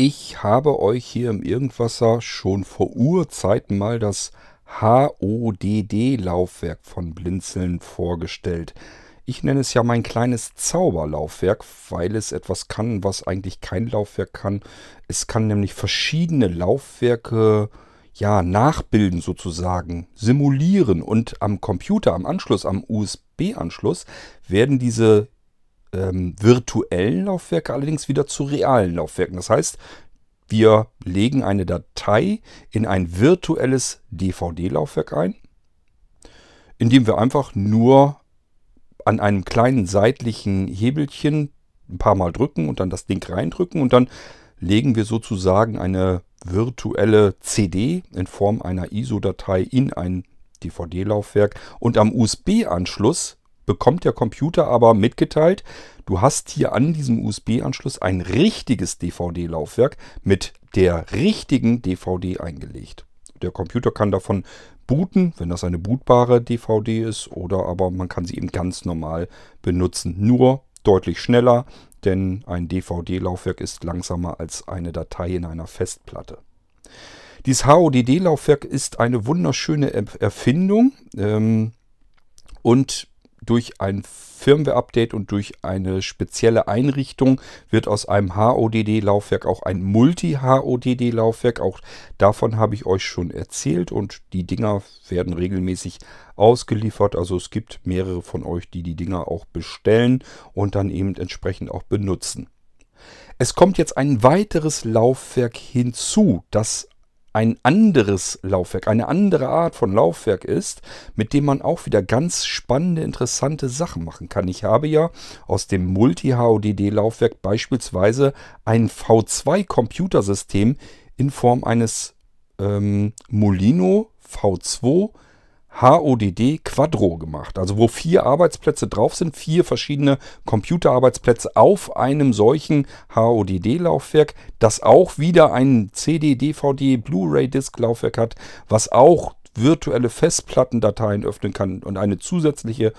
Ich habe euch hier im Irgendwasser schon vor Urzeiten mal das HODD-Laufwerk von Blinzeln vorgestellt. Ich nenne es ja mein kleines Zauberlaufwerk, weil es etwas kann, was eigentlich kein Laufwerk kann. Es kann nämlich verschiedene Laufwerke ja, nachbilden sozusagen, simulieren und am Computer, am Anschluss, am USB-Anschluss werden diese ähm, virtuellen Laufwerke allerdings wieder zu realen Laufwerken. Das heißt, wir legen eine Datei in ein virtuelles DVD-Laufwerk ein, indem wir einfach nur an einem kleinen seitlichen Hebelchen ein paar Mal drücken und dann das Ding reindrücken und dann legen wir sozusagen eine virtuelle CD in Form einer ISO-Datei in ein DVD-Laufwerk und am USB-Anschluss bekommt der Computer aber mitgeteilt, du hast hier an diesem USB-Anschluss ein richtiges DVD-Laufwerk mit der richtigen DVD eingelegt. Der Computer kann davon booten, wenn das eine bootbare DVD ist, oder aber man kann sie eben ganz normal benutzen. Nur deutlich schneller, denn ein DVD-Laufwerk ist langsamer als eine Datei in einer Festplatte. Dieses HODD-Laufwerk ist eine wunderschöne Erfindung ähm, und durch ein Firmware-Update und durch eine spezielle Einrichtung wird aus einem HODD-Laufwerk auch ein Multi-HODD-Laufwerk. Auch davon habe ich euch schon erzählt und die Dinger werden regelmäßig ausgeliefert. Also es gibt mehrere von euch, die die Dinger auch bestellen und dann eben entsprechend auch benutzen. Es kommt jetzt ein weiteres Laufwerk hinzu, das ein anderes Laufwerk, eine andere Art von Laufwerk ist, mit dem man auch wieder ganz spannende, interessante Sachen machen kann. Ich habe ja aus dem Multi-HODD-Laufwerk beispielsweise ein V2-Computersystem in Form eines ähm, Molino V2 HODD Quadro gemacht. Also wo vier Arbeitsplätze drauf sind, vier verschiedene Computerarbeitsplätze auf einem solchen HODD-Laufwerk, das auch wieder ein CD, DVD, Blu-ray-Disc-Laufwerk hat, was auch virtuelle Festplattendateien öffnen kann und eine zusätzliche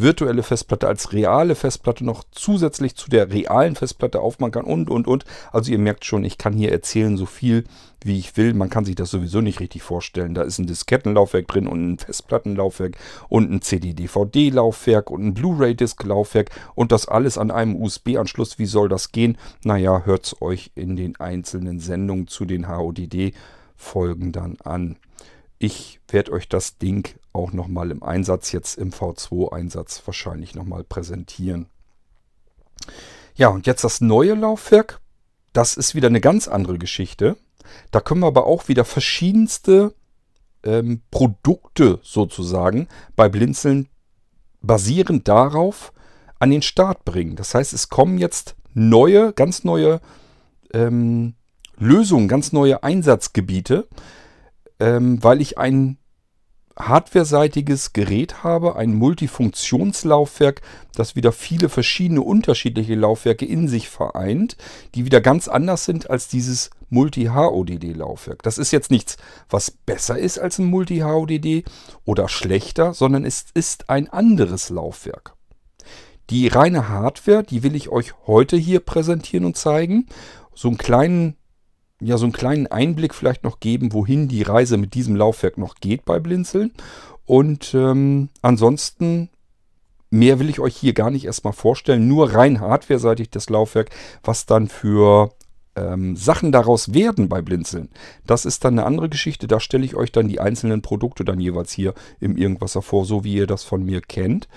virtuelle Festplatte als reale Festplatte noch zusätzlich zu der realen Festplatte aufmachen kann und, und, und. Also ihr merkt schon, ich kann hier erzählen so viel, wie ich will. Man kann sich das sowieso nicht richtig vorstellen. Da ist ein Diskettenlaufwerk drin und ein Festplattenlaufwerk und ein CD-DVD-Laufwerk und ein Blu-ray-Disc-Laufwerk und das alles an einem USB-Anschluss. Wie soll das gehen? Naja, hört es euch in den einzelnen Sendungen zu den HODD-Folgen dann an. Ich werde euch das Ding auch nochmal im Einsatz, jetzt im V2-Einsatz wahrscheinlich nochmal präsentieren. Ja, und jetzt das neue Laufwerk. Das ist wieder eine ganz andere Geschichte. Da können wir aber auch wieder verschiedenste ähm, Produkte sozusagen bei Blinzeln basierend darauf an den Start bringen. Das heißt, es kommen jetzt neue, ganz neue ähm, Lösungen, ganz neue Einsatzgebiete ähm, weil ich ein hardwareseitiges Gerät habe, ein Multifunktionslaufwerk, das wieder viele verschiedene unterschiedliche Laufwerke in sich vereint, die wieder ganz anders sind als dieses Multi-HODD-Laufwerk. Das ist jetzt nichts, was besser ist als ein Multi-HODD oder schlechter, sondern es ist ein anderes Laufwerk. Die reine Hardware, die will ich euch heute hier präsentieren und zeigen. So einen kleinen ja so einen kleinen Einblick vielleicht noch geben, wohin die Reise mit diesem Laufwerk noch geht bei Blinzeln. Und ähm, ansonsten mehr will ich euch hier gar nicht erstmal vorstellen. Nur rein hardware-seitig das Laufwerk, was dann für ähm, Sachen daraus werden bei Blinzeln. Das ist dann eine andere Geschichte. Da stelle ich euch dann die einzelnen Produkte dann jeweils hier im Irgendwas vor, so wie ihr das von mir kennt.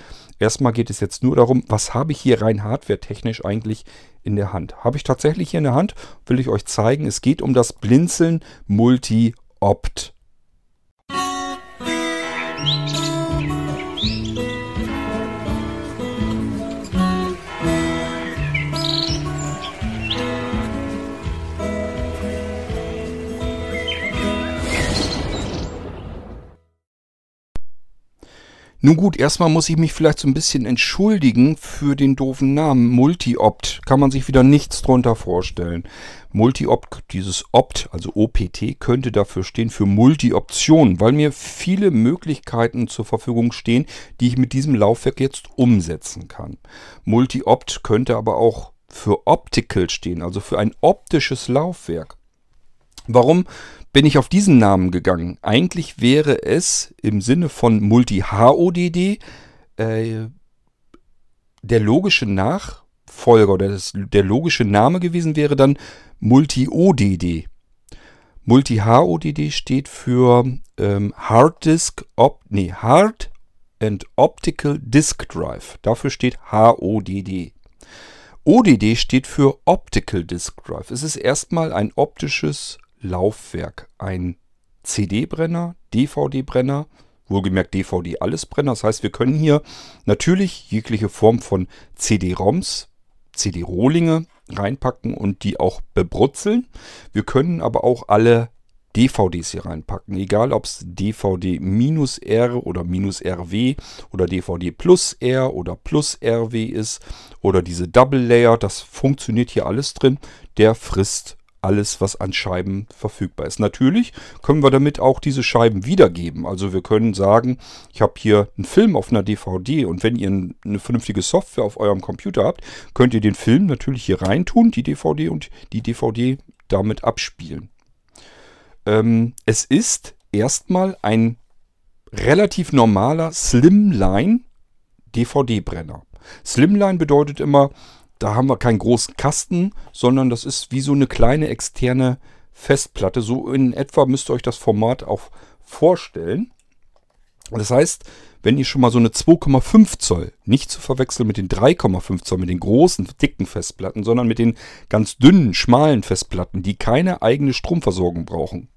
Erstmal geht es jetzt nur darum, was habe ich hier rein hardware-technisch eigentlich in der Hand. Habe ich tatsächlich hier in der Hand, will ich euch zeigen. Es geht um das Blinzeln Multi-Opt. Nun gut, erstmal muss ich mich vielleicht so ein bisschen entschuldigen für den doofen Namen. Multi-Opt kann man sich wieder nichts drunter vorstellen. Multi-Opt, dieses Opt, also OPT, könnte dafür stehen für Multi-Option, weil mir viele Möglichkeiten zur Verfügung stehen, die ich mit diesem Laufwerk jetzt umsetzen kann. Multi-Opt könnte aber auch für Optical stehen, also für ein optisches Laufwerk. Warum bin ich auf diesen Namen gegangen? Eigentlich wäre es im Sinne von Multi-HODD äh, der logische Nachfolger oder das, der logische Name gewesen wäre dann Multi-ODD. Multi-HODD steht für ähm, Hard Disk, Op nee, Hard and Optical Disk Drive. Dafür steht HODD. ODD steht für Optical Disk Drive. Es ist erstmal ein optisches Laufwerk. Ein CD-Brenner, DVD-Brenner, wohlgemerkt DVD-Allesbrenner. Das heißt, wir können hier natürlich jegliche Form von CD-ROMs, CD-Rohlinge reinpacken und die auch bebrutzeln. Wir können aber auch alle DVDs hier reinpacken. Egal ob es DVD-R oder -RW oder DVD plus R oder plus RW ist oder diese Double Layer, das funktioniert hier alles drin. Der frisst alles, was an Scheiben verfügbar ist. Natürlich können wir damit auch diese Scheiben wiedergeben. Also wir können sagen, ich habe hier einen Film auf einer DVD und wenn ihr eine vernünftige Software auf eurem Computer habt, könnt ihr den Film natürlich hier reintun, die DVD und die DVD damit abspielen. Ähm, es ist erstmal ein relativ normaler Slimline DVD-Brenner. Slimline bedeutet immer, da haben wir keinen großen Kasten, sondern das ist wie so eine kleine externe Festplatte. So in etwa müsst ihr euch das Format auch vorstellen. Das heißt, wenn ihr schon mal so eine 2,5 Zoll, nicht zu verwechseln mit den 3,5 Zoll, mit den großen, dicken Festplatten, sondern mit den ganz dünnen, schmalen Festplatten, die keine eigene Stromversorgung brauchen.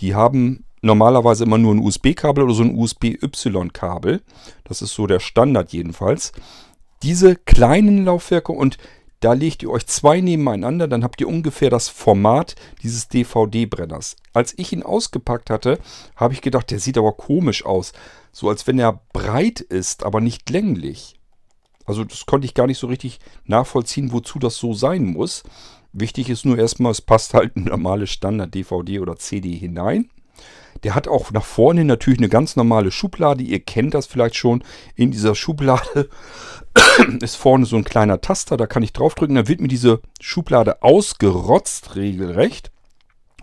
Die haben normalerweise immer nur ein USB-Kabel oder so ein USB-Y-Kabel. Das ist so der Standard jedenfalls diese kleinen Laufwerke und da legt ihr euch zwei nebeneinander, dann habt ihr ungefähr das Format dieses DVD-Brenners. Als ich ihn ausgepackt hatte, habe ich gedacht, der sieht aber komisch aus. So als wenn er breit ist, aber nicht länglich. Also das konnte ich gar nicht so richtig nachvollziehen, wozu das so sein muss. Wichtig ist nur erstmal, es passt halt ein normales Standard-DVD oder CD hinein. Der hat auch nach vorne natürlich eine ganz normale Schublade. Ihr kennt das vielleicht schon. In dieser Schublade ist vorne so ein kleiner Taster. Da kann ich draufdrücken. Dann wird mir diese Schublade ausgerotzt, regelrecht.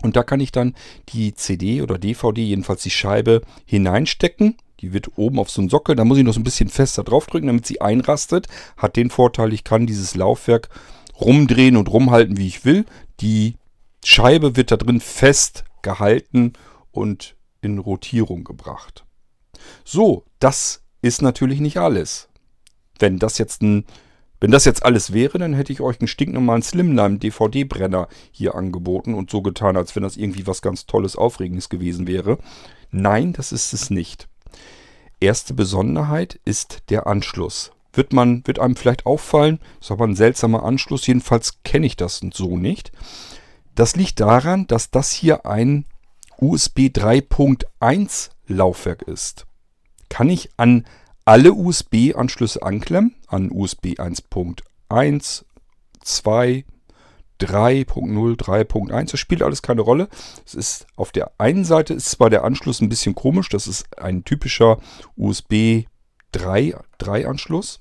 Und da kann ich dann die CD oder DVD, jedenfalls die Scheibe, hineinstecken. Die wird oben auf so einen Sockel. Da muss ich noch so ein bisschen fester draufdrücken, damit sie einrastet. Hat den Vorteil, ich kann dieses Laufwerk rumdrehen und rumhalten, wie ich will. Die Scheibe wird da drin fest gehalten und in Rotierung gebracht. So, das ist natürlich nicht alles. Wenn das jetzt ein wenn das jetzt alles wäre, dann hätte ich euch einen stinknormalen Slimline DVD-Brenner hier angeboten und so getan, als wenn das irgendwie was ganz Tolles, Aufregendes gewesen wäre. Nein, das ist es nicht. Erste Besonderheit ist der Anschluss. Wird, man, wird einem vielleicht auffallen, ist aber ein seltsamer Anschluss, jedenfalls kenne ich das so nicht. Das liegt daran, dass das hier ein USB 3.1 Laufwerk ist, kann ich an alle USB-Anschlüsse anklemmen, an USB 1.1, 2, 3.0, 3.1. Das spielt alles keine Rolle. Es ist auf der einen Seite ist zwar der Anschluss ein bisschen komisch, das ist ein typischer USB 3, 3 Anschluss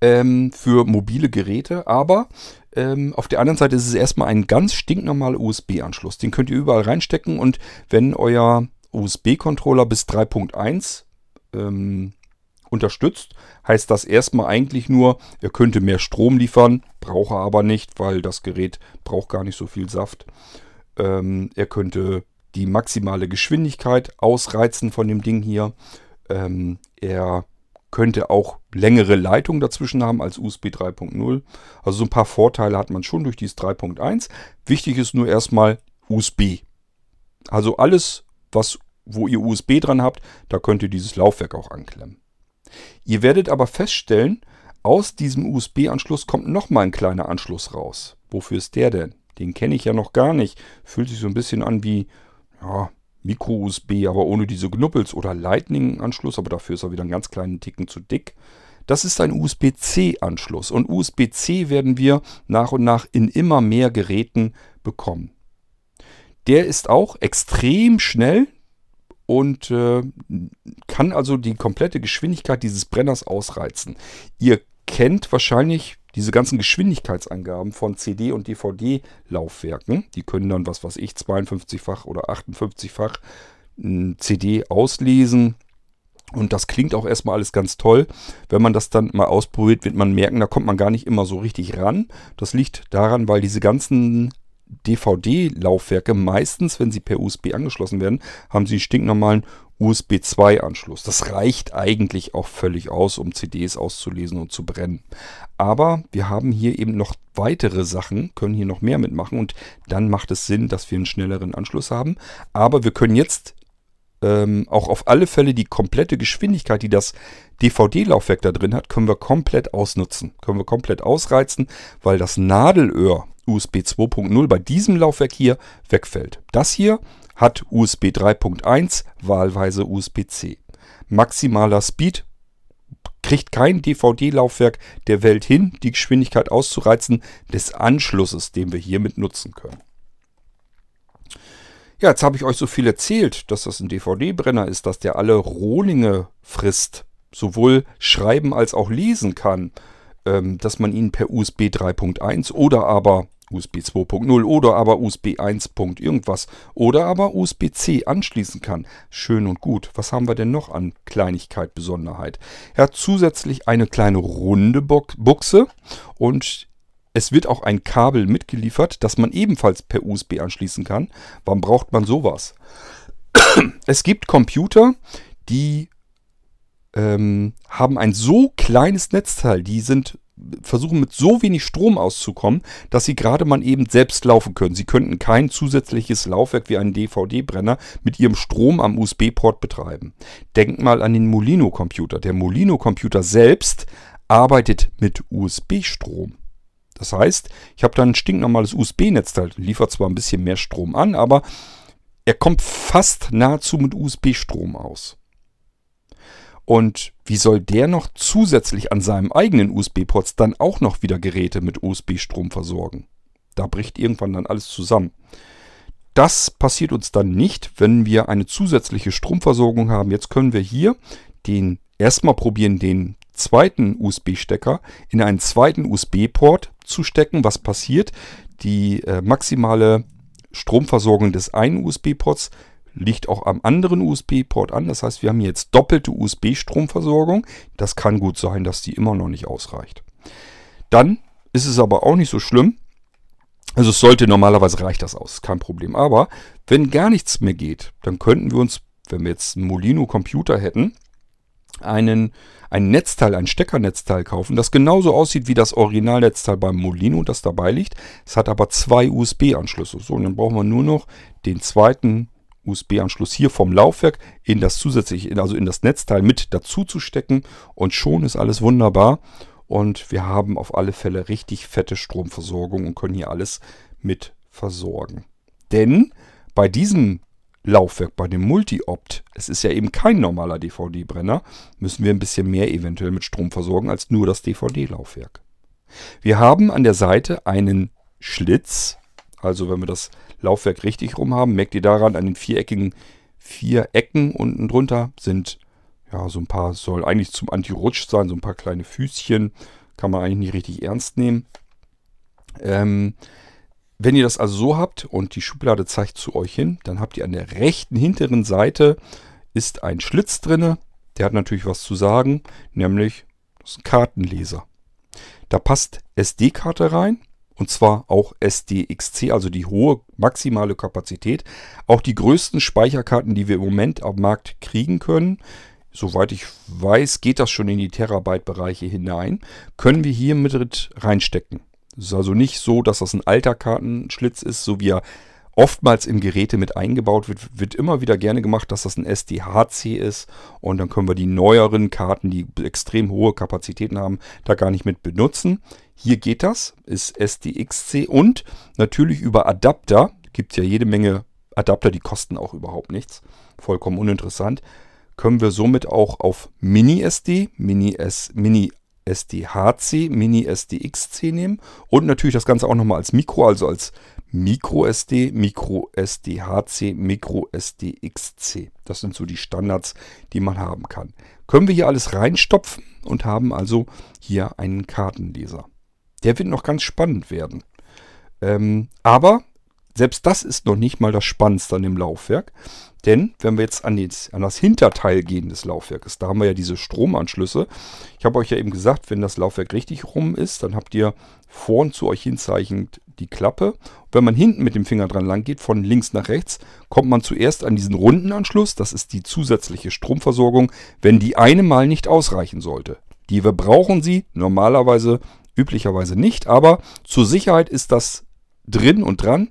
ähm, für mobile Geräte, aber ähm, auf der anderen Seite ist es erstmal ein ganz stinknormaler USB-Anschluss. Den könnt ihr überall reinstecken und wenn euer USB-Controller bis 3.1 ähm, unterstützt, heißt das erstmal eigentlich nur, er könnte mehr Strom liefern, braucht er aber nicht, weil das Gerät braucht gar nicht so viel Saft. Ähm, er könnte die maximale Geschwindigkeit ausreizen von dem Ding hier. Ähm, er könnte auch längere Leitungen dazwischen haben als USB 3.0. Also so ein paar Vorteile hat man schon durch dieses 3.1. Wichtig ist nur erstmal USB. Also alles, was, wo ihr USB dran habt, da könnt ihr dieses Laufwerk auch anklemmen. Ihr werdet aber feststellen, aus diesem USB-Anschluss kommt nochmal ein kleiner Anschluss raus. Wofür ist der denn? Den kenne ich ja noch gar nicht. Fühlt sich so ein bisschen an wie ja, Micro-USB, aber ohne diese Knuppels- oder Lightning-Anschluss, aber dafür ist er wieder einen ganz kleinen Ticken zu dick. Das ist ein USB-C-Anschluss und USB-C werden wir nach und nach in immer mehr Geräten bekommen. Der ist auch extrem schnell und äh, kann also die komplette Geschwindigkeit dieses Brenners ausreizen. Ihr kennt wahrscheinlich diese ganzen Geschwindigkeitsangaben von CD- und DVD-Laufwerken, die können dann, was weiß ich, 52-fach oder 58-fach CD auslesen. Und das klingt auch erstmal alles ganz toll. Wenn man das dann mal ausprobiert, wird man merken, da kommt man gar nicht immer so richtig ran. Das liegt daran, weil diese ganzen DVD-Laufwerke meistens, wenn sie per USB angeschlossen werden, haben sie einen stinknormalen USB 2-Anschluss. Das reicht eigentlich auch völlig aus, um CDs auszulesen und zu brennen. Aber wir haben hier eben noch weitere Sachen, können hier noch mehr mitmachen und dann macht es Sinn, dass wir einen schnelleren Anschluss haben. Aber wir können jetzt ähm, auch auf alle Fälle die komplette Geschwindigkeit, die das DVD-Laufwerk da drin hat, können wir komplett ausnutzen. Können wir komplett ausreizen, weil das Nadelöhr USB 2.0 bei diesem Laufwerk hier wegfällt. Das hier hat USB 3.1, wahlweise USB-C. Maximaler Speed kriegt kein DVD-Laufwerk der Welt hin, die Geschwindigkeit auszureizen des Anschlusses, den wir hiermit nutzen können. Ja, jetzt habe ich euch so viel erzählt, dass das ein DVD-Brenner ist, dass der alle Rohlinge frisst, sowohl schreiben als auch lesen kann, ähm, dass man ihn per USB 3.1 oder aber USB 2.0 oder aber USB 1. irgendwas oder aber USB-C anschließen kann. Schön und gut. Was haben wir denn noch an Kleinigkeit, Besonderheit? Er hat zusätzlich eine kleine runde Buchse und es wird auch ein Kabel mitgeliefert, das man ebenfalls per USB anschließen kann. Warum braucht man sowas? Es gibt Computer, die ähm, haben ein so kleines Netzteil, die sind versuchen mit so wenig Strom auszukommen, dass sie gerade mal eben selbst laufen können. Sie könnten kein zusätzliches Laufwerk wie einen DVD-Brenner mit ihrem Strom am USB-Port betreiben. Denkt mal an den Molino-Computer. Der Molino-Computer selbst arbeitet mit USB-Strom. Das heißt, ich habe da ein stinknormales USB-Netzteil, liefert zwar ein bisschen mehr Strom an, aber er kommt fast nahezu mit USB-Strom aus. Und wie soll der noch zusätzlich an seinem eigenen USB-Ports dann auch noch wieder Geräte mit USB-Strom versorgen? Da bricht irgendwann dann alles zusammen. Das passiert uns dann nicht, wenn wir eine zusätzliche Stromversorgung haben. Jetzt können wir hier den erstmal probieren, den zweiten USB-Stecker in einen zweiten USB-Port zu stecken. Was passiert? Die äh, maximale Stromversorgung des einen USB-Ports liegt auch am anderen USB-Port an. Das heißt, wir haben jetzt doppelte USB-Stromversorgung. Das kann gut sein, dass die immer noch nicht ausreicht. Dann ist es aber auch nicht so schlimm. Also es sollte normalerweise reicht das aus, kein Problem. Aber wenn gar nichts mehr geht, dann könnten wir uns, wenn wir jetzt einen Molino Computer hätten, einen, ein Netzteil, ein Steckernetzteil kaufen, das genauso aussieht wie das Originalnetzteil beim Molino, das dabei liegt. Es hat aber zwei USB-Anschlüsse. So, und dann brauchen wir nur noch den zweiten USB-Anschluss hier vom Laufwerk in das zusätzliche, also in das Netzteil mit dazu zu stecken und schon ist alles wunderbar und wir haben auf alle Fälle richtig fette Stromversorgung und können hier alles mit versorgen. Denn bei diesem Laufwerk, bei dem Multi-Opt, es ist ja eben kein normaler DVD-Brenner, müssen wir ein bisschen mehr eventuell mit Strom versorgen als nur das DVD-Laufwerk. Wir haben an der Seite einen Schlitz, also wenn wir das Laufwerk richtig rum haben. Merkt ihr daran, an den viereckigen vier Ecken unten drunter sind ja so ein paar, soll eigentlich zum Anti-Rutsch sein, so ein paar kleine Füßchen. Kann man eigentlich nicht richtig ernst nehmen. Ähm, wenn ihr das also so habt und die Schublade zeigt zu euch hin, dann habt ihr an der rechten hinteren Seite ist ein Schlitz drinne. Der hat natürlich was zu sagen, nämlich das ist ein Kartenleser. Da passt SD-Karte rein, und zwar auch SDXC, also die hohe maximale Kapazität. Auch die größten Speicherkarten, die wir im Moment am Markt kriegen können, soweit ich weiß, geht das schon in die Terabyte-Bereiche hinein, können wir hier mit reinstecken. Es ist also nicht so, dass das ein alter Kartenschlitz ist, so wie er oftmals im Geräte mit eingebaut wird, wird immer wieder gerne gemacht, dass das ein SDHC ist. Und dann können wir die neueren Karten, die extrem hohe Kapazitäten haben, da gar nicht mit benutzen. Hier geht das, ist SDXC und natürlich über Adapter, gibt es ja jede Menge Adapter, die kosten auch überhaupt nichts, vollkommen uninteressant, können wir somit auch auf Mini SD, Mini, S, Mini SDHC, Mini SDXC nehmen. Und natürlich das Ganze auch nochmal als Mikro, also als Micro SD, Micro SDHC, Micro SDXC. Das sind so die Standards, die man haben kann. Können wir hier alles reinstopfen und haben also hier einen Kartenleser. Der wird noch ganz spannend werden. Ähm, aber selbst das ist noch nicht mal das Spannendste an dem Laufwerk. Denn wenn wir jetzt an, den, an, das Hinterteil gehen des Laufwerkes, da haben wir ja diese Stromanschlüsse. Ich habe euch ja eben gesagt, wenn das Laufwerk richtig rum ist, dann habt ihr vorn zu euch hinzeichnet die Klappe. Wenn man hinten mit dem Finger dran lang geht, von links nach rechts, kommt man zuerst an diesen runden Anschluss. Das ist die zusätzliche Stromversorgung, wenn die eine mal nicht ausreichen sollte. Die wir brauchen sie normalerweise, üblicherweise nicht, aber zur Sicherheit ist das drin und dran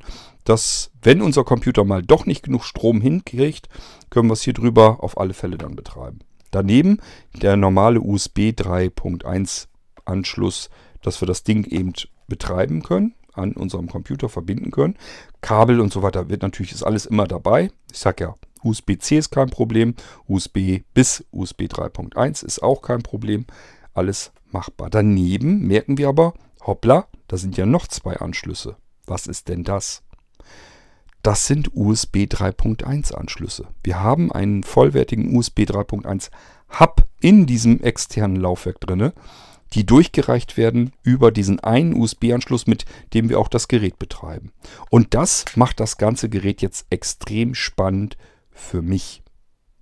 dass wenn unser Computer mal doch nicht genug Strom hinkriegt, können wir es hier drüber auf alle Fälle dann betreiben. Daneben der normale USB 3.1 Anschluss, dass wir das Ding eben betreiben können, an unserem Computer verbinden können. Kabel und so weiter wird natürlich ist alles immer dabei. Ich sage ja, USB-C ist kein Problem, USB bis USB 3.1 ist auch kein Problem. Alles machbar. Daneben merken wir aber, hoppla, da sind ja noch zwei Anschlüsse. Was ist denn das? Das sind USB 3.1 Anschlüsse. Wir haben einen vollwertigen USB 3.1 Hub in diesem externen Laufwerk drin, die durchgereicht werden über diesen einen USB-Anschluss, mit dem wir auch das Gerät betreiben. Und das macht das ganze Gerät jetzt extrem spannend für mich.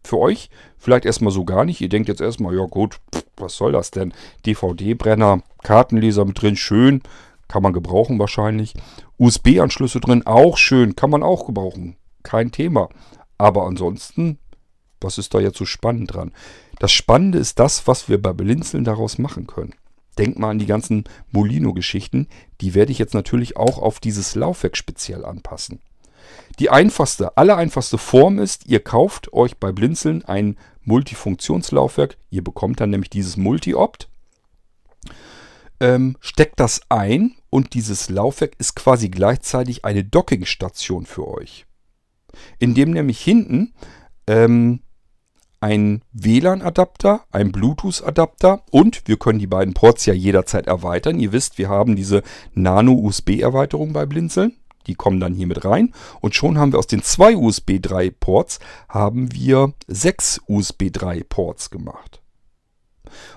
Für euch vielleicht erstmal so gar nicht. Ihr denkt jetzt erstmal, ja gut, was soll das denn? DVD-Brenner, Kartenleser mit drin, schön, kann man gebrauchen wahrscheinlich. USB-Anschlüsse drin, auch schön, kann man auch gebrauchen. Kein Thema. Aber ansonsten, was ist da jetzt so spannend dran? Das Spannende ist das, was wir bei Blinzeln daraus machen können. Denkt mal an die ganzen Molino-Geschichten. Die werde ich jetzt natürlich auch auf dieses Laufwerk speziell anpassen. Die einfachste, allereinfachste Form ist, ihr kauft euch bei Blinzeln ein Multifunktionslaufwerk. Ihr bekommt dann nämlich dieses Multi-Opt ähm, steckt das ein und dieses Laufwerk ist quasi gleichzeitig eine Dockingstation für euch. Indem nämlich hinten ähm, ein WLAN-Adapter, ein Bluetooth-Adapter und wir können die beiden Ports ja jederzeit erweitern. Ihr wisst, wir haben diese Nano-USB-Erweiterung bei Blinzeln. Die kommen dann hier mit rein. Und schon haben wir aus den zwei USB 3 Ports haben wir sechs USB 3 Ports gemacht.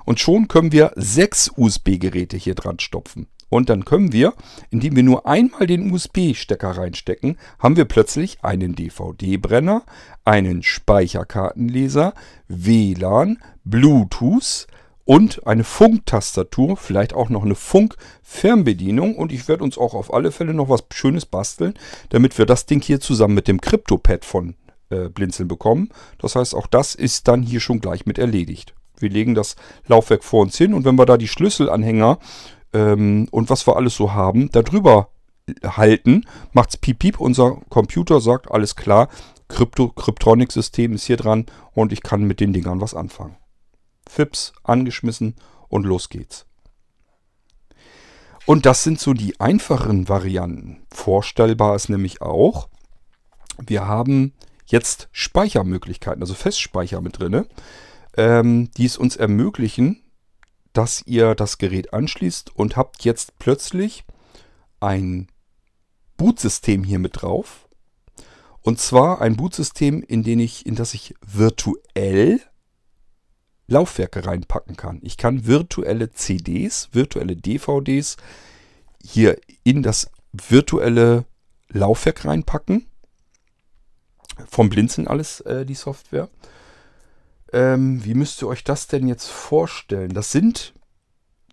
Und schon können wir sechs USB-Geräte hier dran stopfen. Und dann können wir, indem wir nur einmal den USB-Stecker reinstecken, haben wir plötzlich einen DVD-Brenner, einen Speicherkartenleser, WLAN, Bluetooth und eine Funktastatur, vielleicht auch noch eine Funk-Fernbedienung. Und ich werde uns auch auf alle Fälle noch was Schönes basteln, damit wir das Ding hier zusammen mit dem CryptoPad von äh, Blinzeln bekommen. Das heißt, auch das ist dann hier schon gleich mit erledigt. Wir legen das Laufwerk vor uns hin und wenn wir da die Schlüsselanhänger ähm, und was wir alles so haben, darüber halten, macht es piep piep. Unser Computer sagt, alles klar, Krypto Kryptronic-System ist hier dran und ich kann mit den Dingern was anfangen. Fips angeschmissen und los geht's. Und das sind so die einfachen Varianten. Vorstellbar ist nämlich auch, wir haben jetzt Speichermöglichkeiten, also Festspeicher mit drin ähm, die es uns ermöglichen, dass ihr das Gerät anschließt und habt jetzt plötzlich ein Bootsystem hier mit drauf. Und zwar ein Bootsystem, in, den ich, in das ich virtuell Laufwerke reinpacken kann. Ich kann virtuelle CDs, virtuelle DVDs hier in das virtuelle Laufwerk reinpacken. Vom Blinzeln alles äh, die Software. Ähm, wie müsst ihr euch das denn jetzt vorstellen? Das sind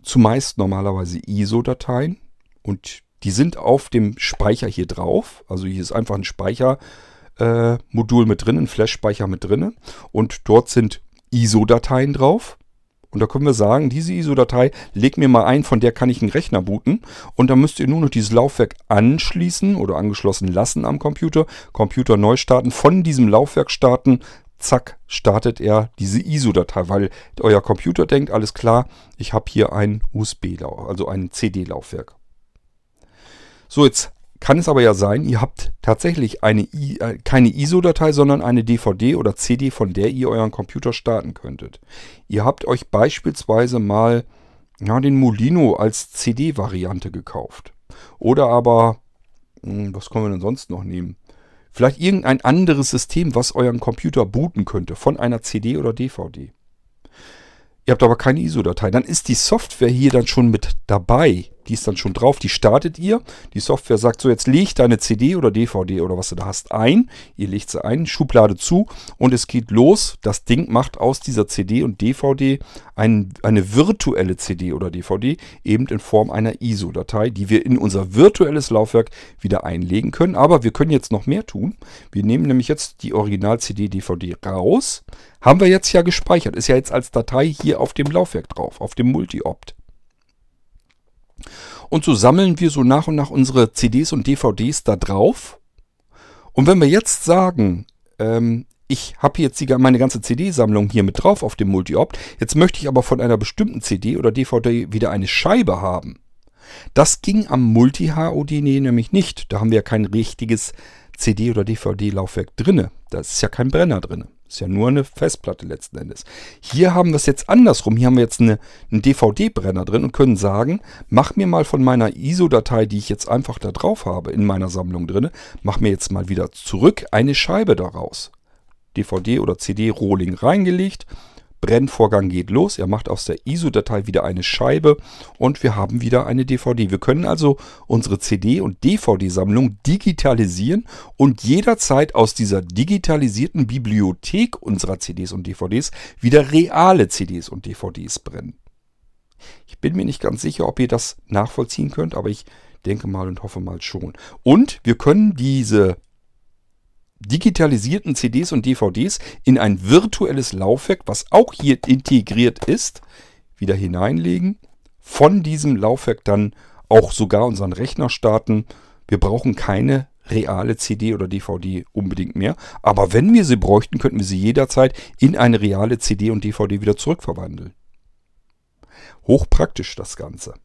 zumeist normalerweise ISO-Dateien und die sind auf dem Speicher hier drauf. Also hier ist einfach ein Speichermodul äh, mit drin, ein Flash-Speicher mit drin und dort sind ISO-Dateien drauf. Und da können wir sagen, diese ISO-Datei, legt mir mal ein, von der kann ich einen Rechner booten. Und dann müsst ihr nur noch dieses Laufwerk anschließen oder angeschlossen lassen am Computer. Computer neu starten, von diesem Laufwerk starten, zack, startet er diese ISO-Datei, weil euer Computer denkt, alles klar, ich habe hier ein USB, also ein CD-Laufwerk. So, jetzt kann es aber ja sein, ihr habt tatsächlich eine I, äh, keine ISO-Datei, sondern eine DVD oder CD, von der ihr euren Computer starten könntet. Ihr habt euch beispielsweise mal ja, den Molino als CD-Variante gekauft. Oder aber, hm, was können wir denn sonst noch nehmen? Vielleicht irgendein anderes System, was euren Computer booten könnte von einer CD oder DVD. Ihr habt aber keine ISO-Datei. Dann ist die Software hier dann schon mit dabei. die ist dann schon drauf, die startet ihr. Die Software sagt so, jetzt leg deine CD oder DVD oder was du da hast ein. Ihr legt sie ein, Schublade zu und es geht los. Das Ding macht aus dieser CD und DVD ein, eine virtuelle CD oder DVD, eben in Form einer ISO-Datei, die wir in unser virtuelles Laufwerk wieder einlegen können. Aber wir können jetzt noch mehr tun. Wir nehmen nämlich jetzt die Original-CD, DVD raus. Haben wir jetzt ja gespeichert. Ist ja jetzt als Datei hier auf dem Laufwerk drauf, auf dem Multi-Opt. Und so sammeln wir so nach und nach unsere CDs und DVDs da drauf. Und wenn wir jetzt sagen, ähm, ich habe jetzt die, meine ganze CD-Sammlung hier mit drauf auf dem Multi-Opt, jetzt möchte ich aber von einer bestimmten CD oder DVD wieder eine Scheibe haben. Das ging am Multi-HOD nämlich nicht. Da haben wir ja kein richtiges CD- oder DVD-Laufwerk drinne. Da ist ja kein Brenner drinne. Ist ja nur eine Festplatte letzten Endes. Hier haben wir es jetzt andersrum. Hier haben wir jetzt eine, einen DVD-Brenner drin und können sagen, mach mir mal von meiner ISO-Datei, die ich jetzt einfach da drauf habe, in meiner Sammlung drin, mach mir jetzt mal wieder zurück eine Scheibe daraus. DVD oder CD-Rohling reingelegt, Brennvorgang geht los. Er macht aus der ISO-Datei wieder eine Scheibe und wir haben wieder eine DVD. Wir können also unsere CD- und DVD-Sammlung digitalisieren und jederzeit aus dieser digitalisierten Bibliothek unserer CDs und DVDs wieder reale CDs und DVDs brennen. Ich bin mir nicht ganz sicher, ob ihr das nachvollziehen könnt, aber ich denke mal und hoffe mal schon. Und wir können diese digitalisierten CDs und DVDs in ein virtuelles Laufwerk, was auch hier integriert ist, wieder hineinlegen. Von diesem Laufwerk dann auch sogar unseren Rechner starten. Wir brauchen keine reale CD oder DVD unbedingt mehr. Aber wenn wir sie bräuchten, könnten wir sie jederzeit in eine reale CD und DVD wieder zurückverwandeln. Hochpraktisch das Ganze.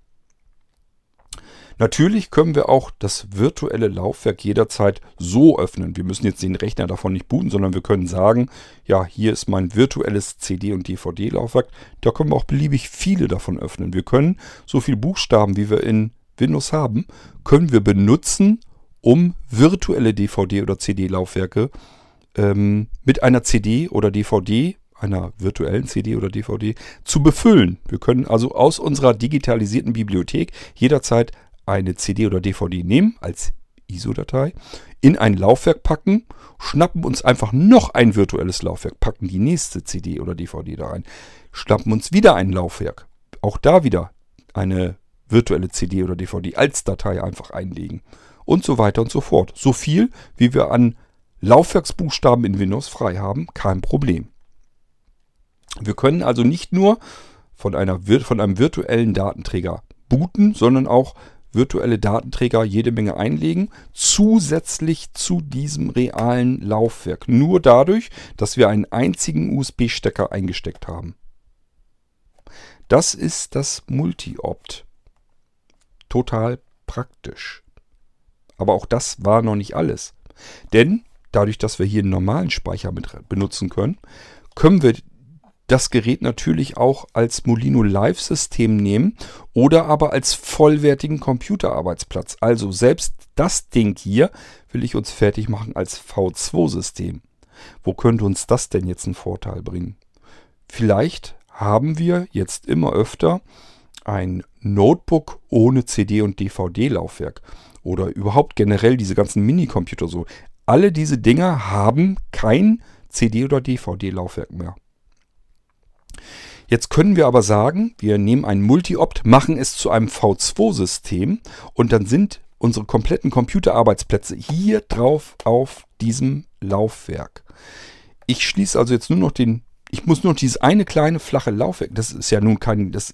Natürlich können wir auch das virtuelle Laufwerk jederzeit so öffnen. Wir müssen jetzt den Rechner davon nicht booten, sondern wir können sagen, ja, hier ist mein virtuelles CD- und DVD-Laufwerk. Da können wir auch beliebig viele davon öffnen. Wir können so viele Buchstaben, wie wir in Windows haben, können wir benutzen, um virtuelle DVD- oder CD-Laufwerke ähm, mit einer CD oder DVD einer virtuellen CD oder DVD zu befüllen. Wir können also aus unserer digitalisierten Bibliothek jederzeit eine CD oder DVD nehmen als ISO-Datei, in ein Laufwerk packen, schnappen uns einfach noch ein virtuelles Laufwerk, packen die nächste CD oder DVD da rein, schnappen uns wieder ein Laufwerk, auch da wieder eine virtuelle CD oder DVD als Datei einfach einlegen und so weiter und so fort. So viel, wie wir an Laufwerksbuchstaben in Windows frei haben, kein Problem. Wir können also nicht nur von, einer, von einem virtuellen Datenträger booten, sondern auch virtuelle Datenträger jede Menge einlegen, zusätzlich zu diesem realen Laufwerk. Nur dadurch, dass wir einen einzigen USB-Stecker eingesteckt haben. Das ist das Multi-Opt. Total praktisch. Aber auch das war noch nicht alles. Denn dadurch, dass wir hier einen normalen Speicher mit benutzen können, können wir das Gerät natürlich auch als Molino Live-System nehmen oder aber als vollwertigen Computerarbeitsplatz. Also selbst das Ding hier will ich uns fertig machen als V2-System. Wo könnte uns das denn jetzt einen Vorteil bringen? Vielleicht haben wir jetzt immer öfter ein Notebook ohne CD- und DVD-Laufwerk oder überhaupt generell diese ganzen Minicomputer so. Alle diese Dinger haben kein CD- oder DVD-Laufwerk mehr. Jetzt können wir aber sagen, wir nehmen ein Multi-Opt, machen es zu einem V2-System und dann sind unsere kompletten Computerarbeitsplätze hier drauf auf diesem Laufwerk. Ich schließe also jetzt nur noch den, ich muss nur noch dieses eine kleine flache Laufwerk, das ist ja nun kein, das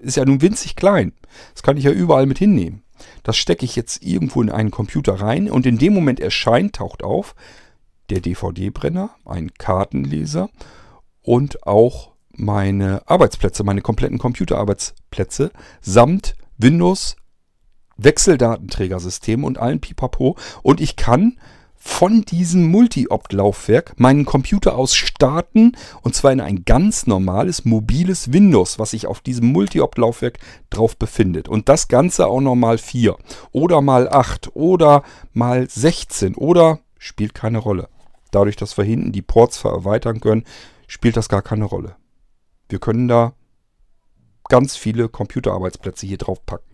ist ja nun winzig klein. Das kann ich ja überall mit hinnehmen. Das stecke ich jetzt irgendwo in einen Computer rein und in dem Moment erscheint, taucht auf, der DVD-Brenner, ein Kartenleser und auch meine Arbeitsplätze, meine kompletten Computerarbeitsplätze samt Windows Wechseldatenträgersystem und allen Pipapo und ich kann von diesem Multi-Opt-Laufwerk meinen Computer aus starten und zwar in ein ganz normales mobiles Windows, was sich auf diesem Multi-Opt-Laufwerk drauf befindet. Und das Ganze auch noch mal 4 oder mal 8 oder mal 16 oder spielt keine Rolle. Dadurch, dass wir hinten die Ports erweitern können, spielt das gar keine Rolle. Wir können da ganz viele Computerarbeitsplätze hier drauf packen.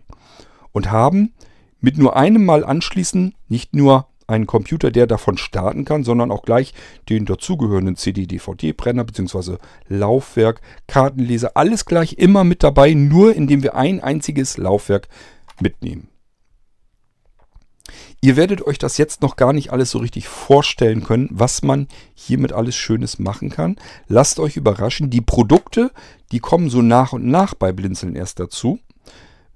und haben mit nur einem Mal anschließen nicht nur einen Computer, der davon starten kann, sondern auch gleich den dazugehörenden CD-DVD-Brenner bzw. Laufwerk, Kartenleser, alles gleich immer mit dabei, nur indem wir ein einziges Laufwerk mitnehmen. Ihr werdet euch das jetzt noch gar nicht alles so richtig vorstellen können, was man hiermit alles Schönes machen kann. Lasst euch überraschen. Die Produkte, die kommen so nach und nach bei Blinzeln erst dazu.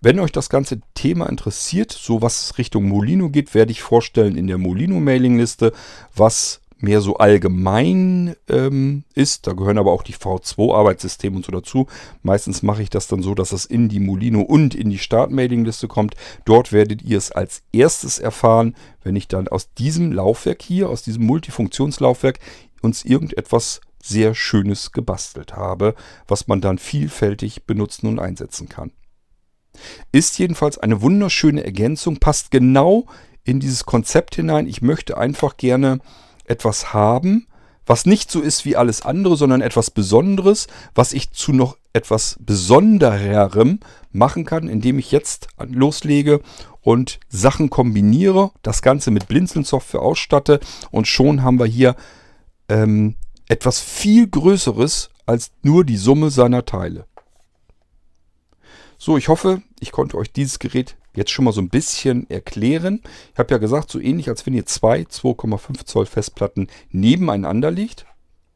Wenn euch das ganze Thema interessiert, so was Richtung Molino geht, werde ich vorstellen in der Molino-Mailingliste, was mehr so allgemein ähm, ist. Da gehören aber auch die V2-Arbeitssysteme und so dazu. Meistens mache ich das dann so, dass es in die Molino und in die Start-Mailing-Liste kommt. Dort werdet ihr es als erstes erfahren, wenn ich dann aus diesem Laufwerk hier, aus diesem Multifunktionslaufwerk, uns irgendetwas sehr Schönes gebastelt habe, was man dann vielfältig benutzen und einsetzen kann. Ist jedenfalls eine wunderschöne Ergänzung, passt genau in dieses Konzept hinein. Ich möchte einfach gerne etwas haben, was nicht so ist wie alles andere, sondern etwas Besonderes, was ich zu noch etwas Besondererem machen kann, indem ich jetzt loslege und Sachen kombiniere, das Ganze mit Blinzeln-Software ausstatte und schon haben wir hier ähm, etwas viel Größeres als nur die Summe seiner Teile. So, ich hoffe, ich konnte euch dieses Gerät jetzt schon mal so ein bisschen erklären. Ich habe ja gesagt, so ähnlich als wenn ihr zwei 2,5 Zoll Festplatten nebeneinander legt.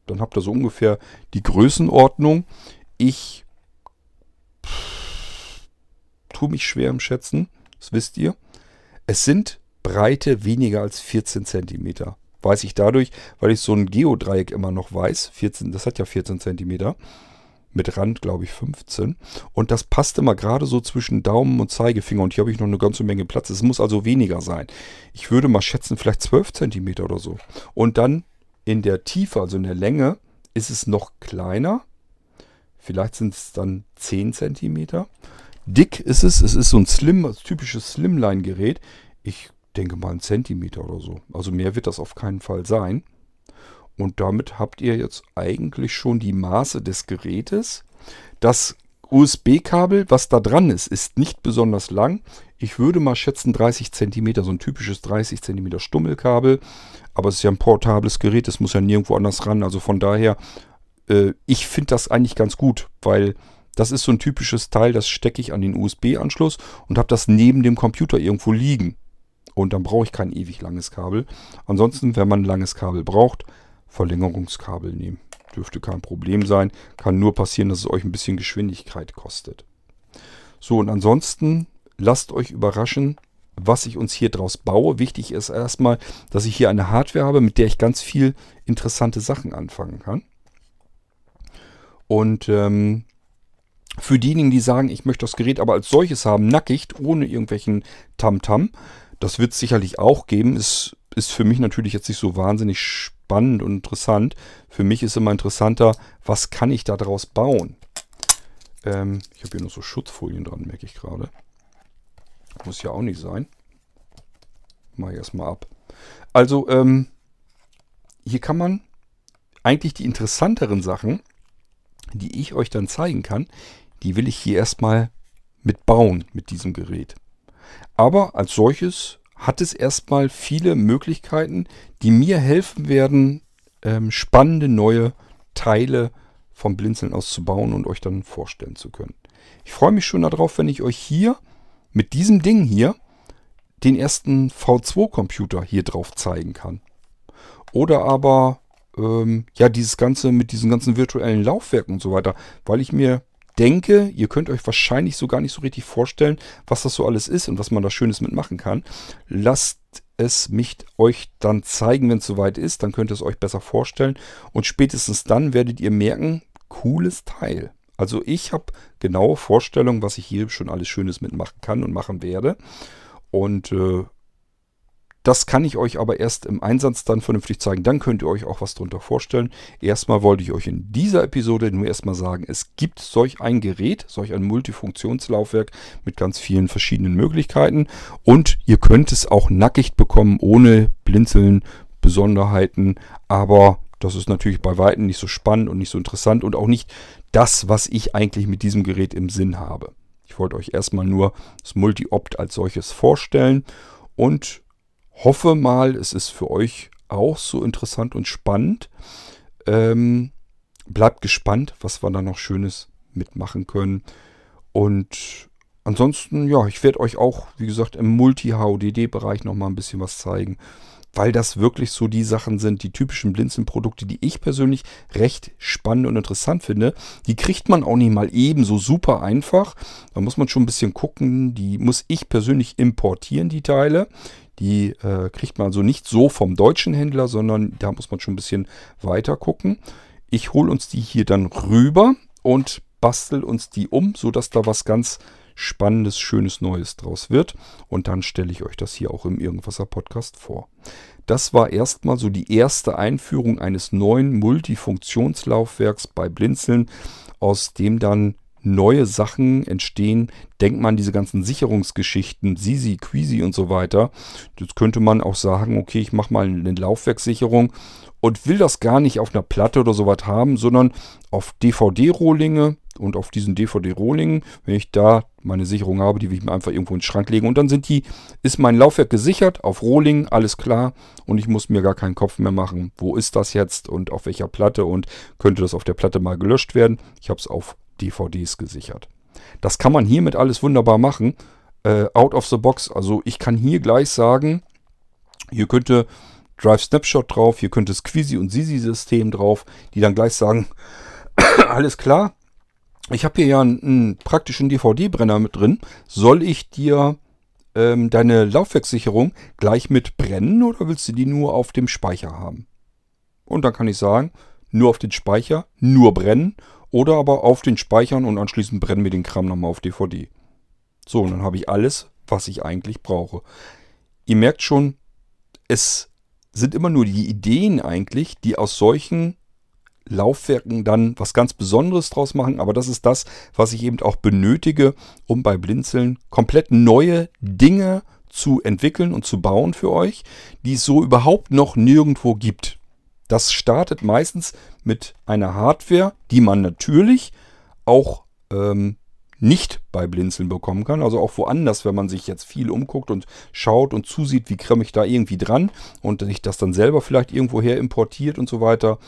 Dann habt ihr so ungefähr die Größenordnung. Ich tue mich schwer im Schätzen, das wisst ihr. Es sind Breite weniger als 14 cm. Weiß ich dadurch, weil ich so ein Geodreieck immer noch weiß. 14, das hat ja 14 cm mit Rand, glaube ich, 15. Und das passt immer gerade so zwischen Daumen und Zeigefinger. Und hier habe ich noch eine ganze Menge Platz. Es muss also weniger sein. Ich würde mal schätzen, vielleicht 12 cm oder so. Und dann in der Tiefe, also in der Länge, ist es noch kleiner. Vielleicht sind es dann 10 cm. Dick ist es. Es ist so ein Slim, typisches Slimline-Gerät. Ich denke mal ein Zentimeter oder so. Also mehr wird das auf keinen Fall sein. Und damit habt ihr jetzt eigentlich schon die Maße des Gerätes. Das USB-Kabel, was da dran ist, ist nicht besonders lang. Ich würde mal schätzen 30 cm, so ein typisches 30 cm Stummelkabel. Aber es ist ja ein portables Gerät, es muss ja nirgendwo anders ran. Also von daher, äh, ich finde das eigentlich ganz gut, weil das ist so ein typisches Teil, das stecke ich an den USB-Anschluss und habe das neben dem Computer irgendwo liegen. Und dann brauche ich kein ewig langes Kabel. Ansonsten, wenn man ein langes Kabel braucht, Verlängerungskabel nehmen. Dürfte kein Problem sein. Kann nur passieren, dass es euch ein bisschen Geschwindigkeit kostet. So, und ansonsten lasst euch überraschen, was ich uns hier draus baue. Wichtig ist erstmal, dass ich hier eine Hardware habe, mit der ich ganz viel interessante Sachen anfangen kann. Und ähm, für diejenigen, die sagen, ich möchte das Gerät aber als solches haben, nackig, ohne irgendwelchen Tamtam, -Tam, das wird es sicherlich auch geben. Es ist für mich natürlich jetzt nicht so wahnsinnig spannend spannend und interessant. Für mich ist immer interessanter, was kann ich da draus bauen? Ähm, ich habe hier noch so Schutzfolien dran, merke ich gerade. Muss ja auch nicht sein. Mache ich erstmal ab. Also, ähm, hier kann man eigentlich die interessanteren Sachen, die ich euch dann zeigen kann, die will ich hier erstmal mitbauen mit diesem Gerät. Aber als solches hat es erstmal viele Möglichkeiten, die mir helfen werden, ähm, spannende neue Teile vom Blinzeln aus zu bauen und euch dann vorstellen zu können. Ich freue mich schon darauf, wenn ich euch hier mit diesem Ding hier den ersten V2-Computer hier drauf zeigen kann. Oder aber ähm, ja dieses Ganze mit diesen ganzen virtuellen Laufwerken und so weiter, weil ich mir denke, ihr könnt euch wahrscheinlich so gar nicht so richtig vorstellen, was das so alles ist und was man da Schönes mitmachen kann. Lasst es mich euch dann zeigen, wenn es soweit ist. Dann könnt ihr es euch besser vorstellen. Und spätestens dann werdet ihr merken, cooles Teil. Also ich habe genaue Vorstellungen, was ich hier schon alles Schönes mitmachen kann und machen werde. Und äh, das kann ich euch aber erst im Einsatz dann vernünftig zeigen. Dann könnt ihr euch auch was darunter vorstellen. Erstmal wollte ich euch in dieser Episode nur erstmal sagen, es gibt solch ein Gerät, solch ein Multifunktionslaufwerk mit ganz vielen verschiedenen Möglichkeiten. Und ihr könnt es auch nackig bekommen, ohne Blinzeln, Besonderheiten. Aber das ist natürlich bei Weitem nicht so spannend und nicht so interessant und auch nicht das, was ich eigentlich mit diesem Gerät im Sinn habe. Ich wollte euch erstmal nur das Multi-Opt als solches vorstellen und hoffe mal, es ist für euch auch so interessant und spannend. Ähm, bleibt gespannt, was wir da noch Schönes mitmachen können. Und ansonsten, ja, ich werde euch auch, wie gesagt, im Multi-HODD-Bereich nochmal ein bisschen was zeigen weil das wirklich so die Sachen sind, die typischen Blinzeln-Produkte, die ich persönlich recht spannend und interessant finde. Die kriegt man auch nicht mal eben so super einfach. Da muss man schon ein bisschen gucken. Die muss ich persönlich importieren, die Teile. Die äh, kriegt man also nicht so vom deutschen Händler, sondern da muss man schon ein bisschen weiter gucken. Ich hole uns die hier dann rüber und bastel uns die um, sodass da was ganz Spannendes, Schönes, Neues draus wird. Und dann stelle ich euch das hier auch im Irgendwasser Podcast vor. Das war erstmal so die erste Einführung eines neuen Multifunktionslaufwerks bei Blinzeln, aus dem dann neue Sachen entstehen. Denkt man diese ganzen Sicherungsgeschichten, Sisi, Queasy und so weiter. Jetzt könnte man auch sagen, okay, ich mache mal eine Laufwerkssicherung und will das gar nicht auf einer Platte oder sowas haben, sondern auf DVD-Rohlinge und auf diesen DVD-Rohlingen, wenn ich da meine Sicherung habe, die will ich mir einfach irgendwo in den Schrank legen und dann sind die, ist mein Laufwerk gesichert auf Rohlingen, alles klar und ich muss mir gar keinen Kopf mehr machen, wo ist das jetzt und auf welcher Platte und könnte das auf der Platte mal gelöscht werden. Ich habe es auf DVDs gesichert. Das kann man hiermit alles wunderbar machen, äh, out of the box. Also ich kann hier gleich sagen, hier könnte Drive Snapshot drauf, hier könnte Squeezy und Sisi System drauf, die dann gleich sagen, alles klar, ich habe hier ja einen, einen praktischen DVD-Brenner mit drin. Soll ich dir ähm, deine Laufwerkssicherung gleich mit brennen oder willst du die nur auf dem Speicher haben? Und dann kann ich sagen, nur auf den Speicher, nur brennen oder aber auf den Speichern und anschließend brennen wir den Kram nochmal auf DVD. So, und dann habe ich alles, was ich eigentlich brauche. Ihr merkt schon, es sind immer nur die Ideen eigentlich, die aus solchen Laufwerken dann was ganz Besonderes draus machen, aber das ist das, was ich eben auch benötige, um bei Blinzeln komplett neue Dinge zu entwickeln und zu bauen für euch, die es so überhaupt noch nirgendwo gibt. Das startet meistens mit einer Hardware, die man natürlich auch ähm, nicht bei Blinzeln bekommen kann. Also auch woanders, wenn man sich jetzt viel umguckt und schaut und zusieht, wie kriege ich da irgendwie dran und sich das dann selber vielleicht irgendwoher importiert und so weiter.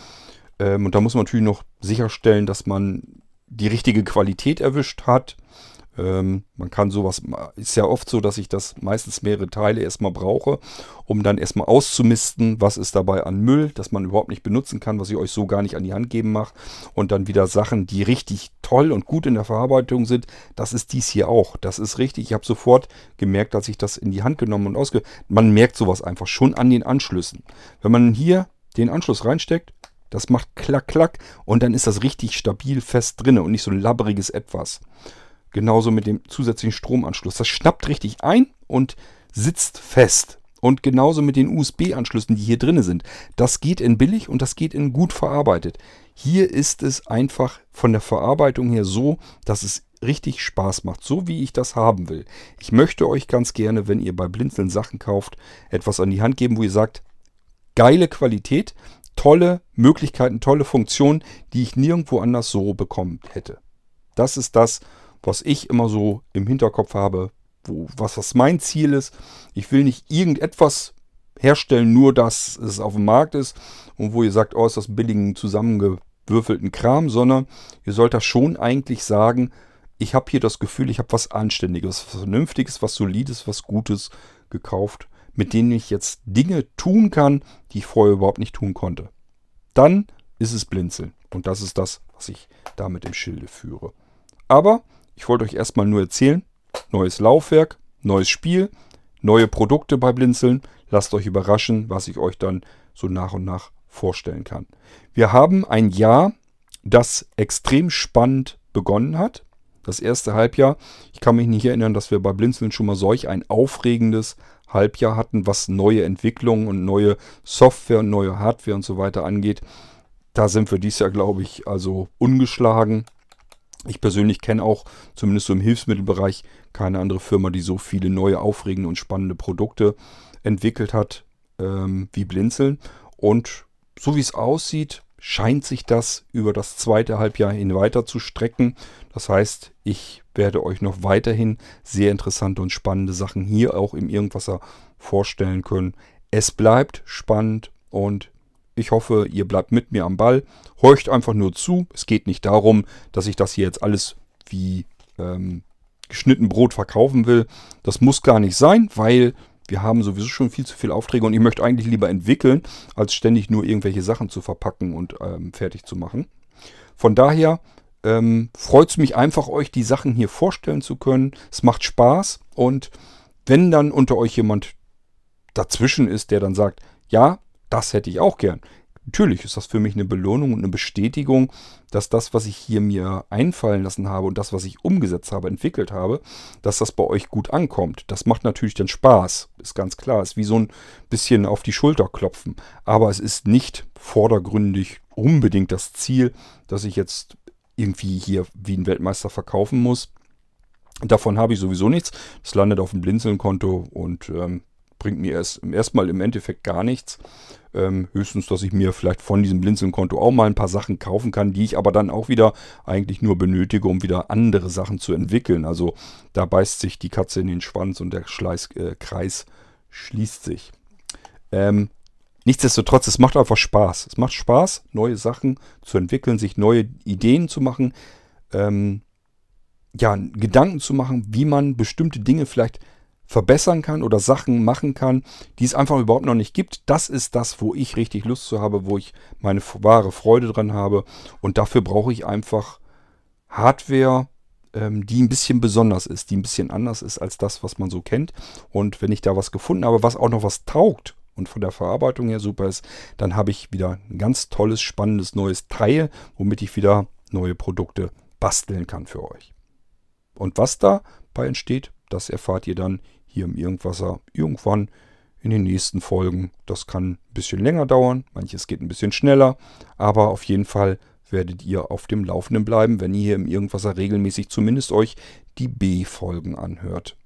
Ähm, und da muss man natürlich noch sicherstellen, dass man die richtige Qualität erwischt hat. Ähm, man kann sowas, ist ja oft so, dass ich das meistens mehrere Teile erstmal brauche, um dann erstmal auszumisten, was ist dabei an Müll, das man überhaupt nicht benutzen kann, was ich euch so gar nicht an die Hand geben mache. Und dann wieder Sachen, die richtig toll und gut in der Verarbeitung sind. Das ist dies hier auch. Das ist richtig. Ich habe sofort gemerkt, dass ich das in die Hand genommen und ausge... Man merkt sowas einfach schon an den Anschlüssen. Wenn man hier den Anschluss reinsteckt, das macht klack, klack und dann ist das richtig stabil fest drin und nicht so ein labberiges Etwas. Genauso mit dem zusätzlichen Stromanschluss. Das schnappt richtig ein und sitzt fest. Und genauso mit den USB-Anschlüssen, die hier drin sind. Das geht in billig und das geht in gut verarbeitet. Hier ist es einfach von der Verarbeitung her so, dass es richtig Spaß macht, so wie ich das haben will. Ich möchte euch ganz gerne, wenn ihr bei Blinzeln Sachen kauft, etwas an die Hand geben, wo ihr sagt, geile Qualität, tolle Möglichkeiten, tolle Funktionen, die ich nirgendwo anders so bekommen hätte. Das ist das, was ich immer so im Hinterkopf habe, wo, was, was mein Ziel ist. Ich will nicht irgendetwas herstellen, nur dass es auf dem Markt ist und wo ihr sagt, oh, ist das billigen zusammengewürfelten Kram, sondern ihr sollt das schon eigentlich sagen, ich habe hier das Gefühl, ich habe was Anständiges, was Vernünftiges, was Solides, was Gutes gekauft mit denen ich jetzt Dinge tun kann, die ich vorher überhaupt nicht tun konnte. Dann ist es Blinzeln. Und das ist das, was ich damit im Schilde führe. Aber ich wollte euch erstmal nur erzählen, neues Laufwerk, neues Spiel, neue Produkte bei Blinzeln. Lasst euch überraschen, was ich euch dann so nach und nach vorstellen kann. Wir haben ein Jahr, das extrem spannend begonnen hat. Das erste Halbjahr. Ich kann mich nicht erinnern, dass wir bei Blinzeln schon mal solch ein aufregendes Halbjahr hatten, was neue Entwicklungen und neue Software und neue Hardware und so weiter angeht. Da sind wir dieses Jahr, glaube ich, also ungeschlagen. Ich persönlich kenne auch, zumindest so im Hilfsmittelbereich, keine andere Firma, die so viele neue, aufregende und spannende Produkte entwickelt hat ähm, wie Blinzeln. Und so wie es aussieht, scheint sich das über das zweite Halbjahr hin weiter zu strecken. Das heißt, ich werde euch noch weiterhin sehr interessante und spannende Sachen hier auch im Irgendwasser vorstellen können. Es bleibt spannend und ich hoffe, ihr bleibt mit mir am Ball. Horcht einfach nur zu. Es geht nicht darum, dass ich das hier jetzt alles wie ähm, geschnitten Brot verkaufen will. Das muss gar nicht sein, weil wir haben sowieso schon viel zu viele Aufträge und ich möchte eigentlich lieber entwickeln, als ständig nur irgendwelche Sachen zu verpacken und ähm, fertig zu machen. Von daher ähm, freut es mich einfach, euch die Sachen hier vorstellen zu können. Es macht Spaß und wenn dann unter euch jemand dazwischen ist, der dann sagt, ja, das hätte ich auch gern. Natürlich ist das für mich eine Belohnung und eine Bestätigung, dass das, was ich hier mir einfallen lassen habe und das, was ich umgesetzt habe, entwickelt habe, dass das bei euch gut ankommt. Das macht natürlich dann Spaß, ist ganz klar. Ist wie so ein bisschen auf die Schulter klopfen. Aber es ist nicht vordergründig unbedingt das Ziel, dass ich jetzt irgendwie hier wie ein Weltmeister verkaufen muss. Davon habe ich sowieso nichts. Das landet auf dem Blinzeln-Konto und ähm, bringt mir erst erstmal im Endeffekt gar nichts. Ähm, höchstens, dass ich mir vielleicht von diesem Blinzeln-Konto auch mal ein paar Sachen kaufen kann, die ich aber dann auch wieder eigentlich nur benötige, um wieder andere Sachen zu entwickeln. Also da beißt sich die Katze in den Schwanz und der Schleiß, äh, Kreis schließt sich. Ähm, Nichtsdestotrotz, es macht einfach Spaß. Es macht Spaß, neue Sachen zu entwickeln, sich neue Ideen zu machen, ähm, ja, Gedanken zu machen, wie man bestimmte Dinge vielleicht verbessern kann oder Sachen machen kann, die es einfach überhaupt noch nicht gibt. Das ist das, wo ich richtig Lust zu habe, wo ich meine wahre Freude dran habe. Und dafür brauche ich einfach Hardware, ähm, die ein bisschen besonders ist, die ein bisschen anders ist als das, was man so kennt. Und wenn ich da was gefunden habe, was auch noch was taugt und von der Verarbeitung her super ist, dann habe ich wieder ein ganz tolles, spannendes neues Teil, womit ich wieder neue Produkte basteln kann für euch. Und was dabei entsteht, das erfahrt ihr dann hier im Irgendwasser irgendwann in den nächsten Folgen. Das kann ein bisschen länger dauern, manches geht ein bisschen schneller, aber auf jeden Fall werdet ihr auf dem Laufenden bleiben, wenn ihr hier im Irgendwasser regelmäßig zumindest euch die B-Folgen anhört.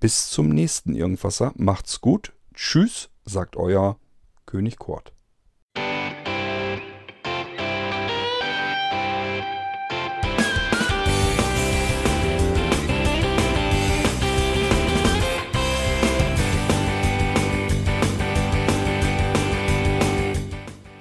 Bis zum nächsten Irgendwasser. Macht's gut. Tschüss, sagt euer König Kurt.